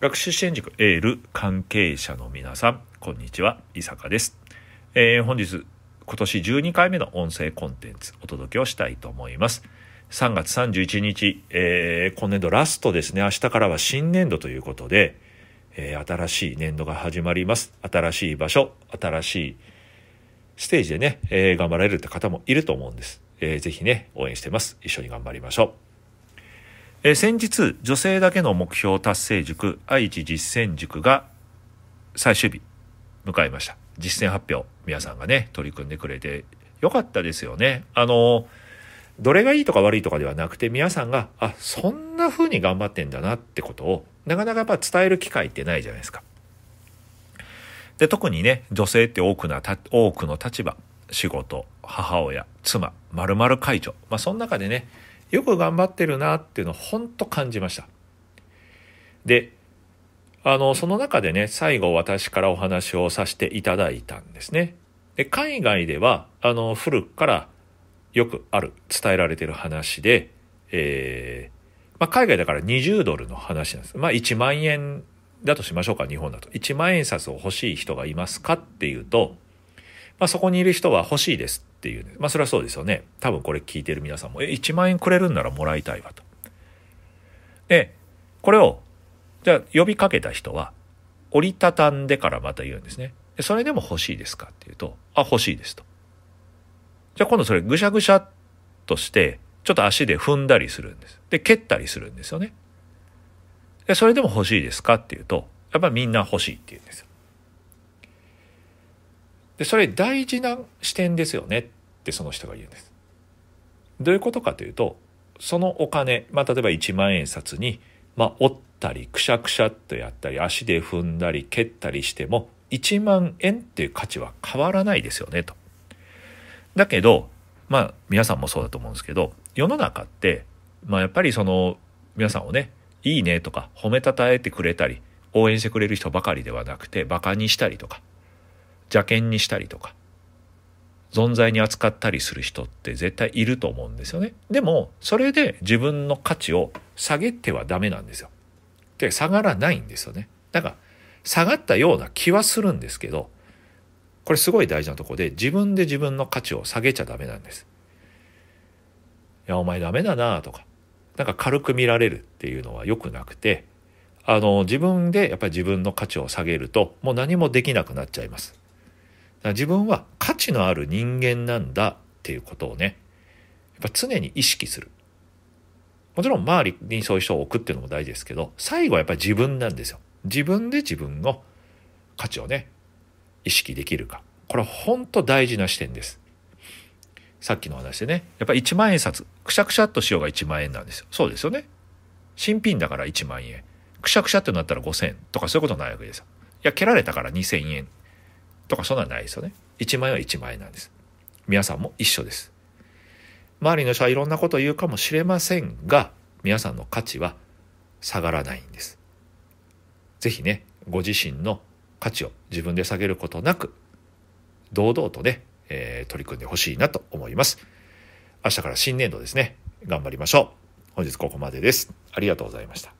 学習支援塾エール関係者の皆さん、こんにちは、伊坂です。えー、本日、今年12回目の音声コンテンツお届けをしたいと思います。3月31日、えー、今年度ラストですね。明日からは新年度ということで、えー、新しい年度が始まります。新しい場所、新しいステージでね、え、頑張られるって方もいると思うんです。えー、ぜひね、応援してます。一緒に頑張りましょう。え、先日、女性だけの目標達成塾、愛知実践塾が最終日迎えました。実践発表、皆さんがね、取り組んでくれてよかったですよね。あの、どれがいいとか悪いとかではなくて、皆さんが、あ、そんな風に頑張ってんだなってことを、なかなかやっぱ伝える機会ってないじゃないですか。で、特にね、女性って多くな、多くの立場、仕事、母親、妻、〇〇会長。まあ、その中でね、よく頑張ってるなっていうのを本当感じました。で、あの、その中でね、最後私からお話をさせていただいたんですね。で、海外では、あの、古くからよくある、伝えられてる話で、えー、まあ、海外だから20ドルの話なんです。まあ、1万円だとしましょうか、日本だと。1万円札を欲しい人がいますかっていうと、まあ、そこにいる人は欲しいですっていう、まあそれはそうですよね。多分これ聞いてる皆さんも、え、1万円くれるんならもらいたいわと。で、これを、じゃあ呼びかけた人は、折りたたんでからまた言うんですね。でそれでも欲しいですかっていうと、あ、欲しいですと。じゃあ今度それぐしゃぐしゃっとして、ちょっと足で踏んだりするんです。で、蹴ったりするんですよね。で、それでも欲しいですかっていうと、やっぱみんな欲しいって言うんですよ。で、それ大事な視点ですよねってその人が言うんです。どういうことかというと、そのお金、まあ、例えば1万円札に、まあ、折ったり、くしゃくしゃっとやったり、足で踏んだり、蹴ったりしても、1万円っていう価値は変わらないですよね、と。だけど、まあ、皆さんもそうだと思うんですけど、世の中って、まあ、やっぱりその、皆さんをね、いいねとか、褒めたたえてくれたり、応援してくれる人ばかりではなくて、馬鹿にしたりとか、邪険にしたりとか存在に扱ったりする人って絶対いると思うんですよね。でもそれで自分の価値を下げてはダメなんですよ。で下がらないんですよね。だから下がったような気はするんですけどこれすごい大事なとこで自分で自分の価値を下げちゃダメなんです。いやお前ダメだなとかなんか軽く見られるっていうのは良くなくてあの自分でやっぱり自分の価値を下げるともう何もできなくなっちゃいます。自分は価値のある人間なんだっていうことをね、やっぱ常に意識する。もちろん周りにそういう人を置くっていうのも大事ですけど、最後はやっぱり自分なんですよ。自分で自分の価値をね、意識できるか。これは本当大事な視点です。さっきの話でね、やっぱ1万円札、くしゃくしゃっとしようが1万円なんですよ。そうですよね。新品だから1万円。くしゃくしゃってなったら5000とかそういうことないわけですよ。いや、蹴られたから2000円とかそんなんないですよね。1万円は1万円なんです。皆さんも一緒です。周りの人はいろんなことを言うかもしれませんが、皆さんの価値は下がらないんです。ぜひね、ご自身の価値を自分で下げることなく、堂々とね、えー、取り組んでほしいなと思います。明日から新年度ですね。頑張りましょう。本日ここまでです。ありがとうございました。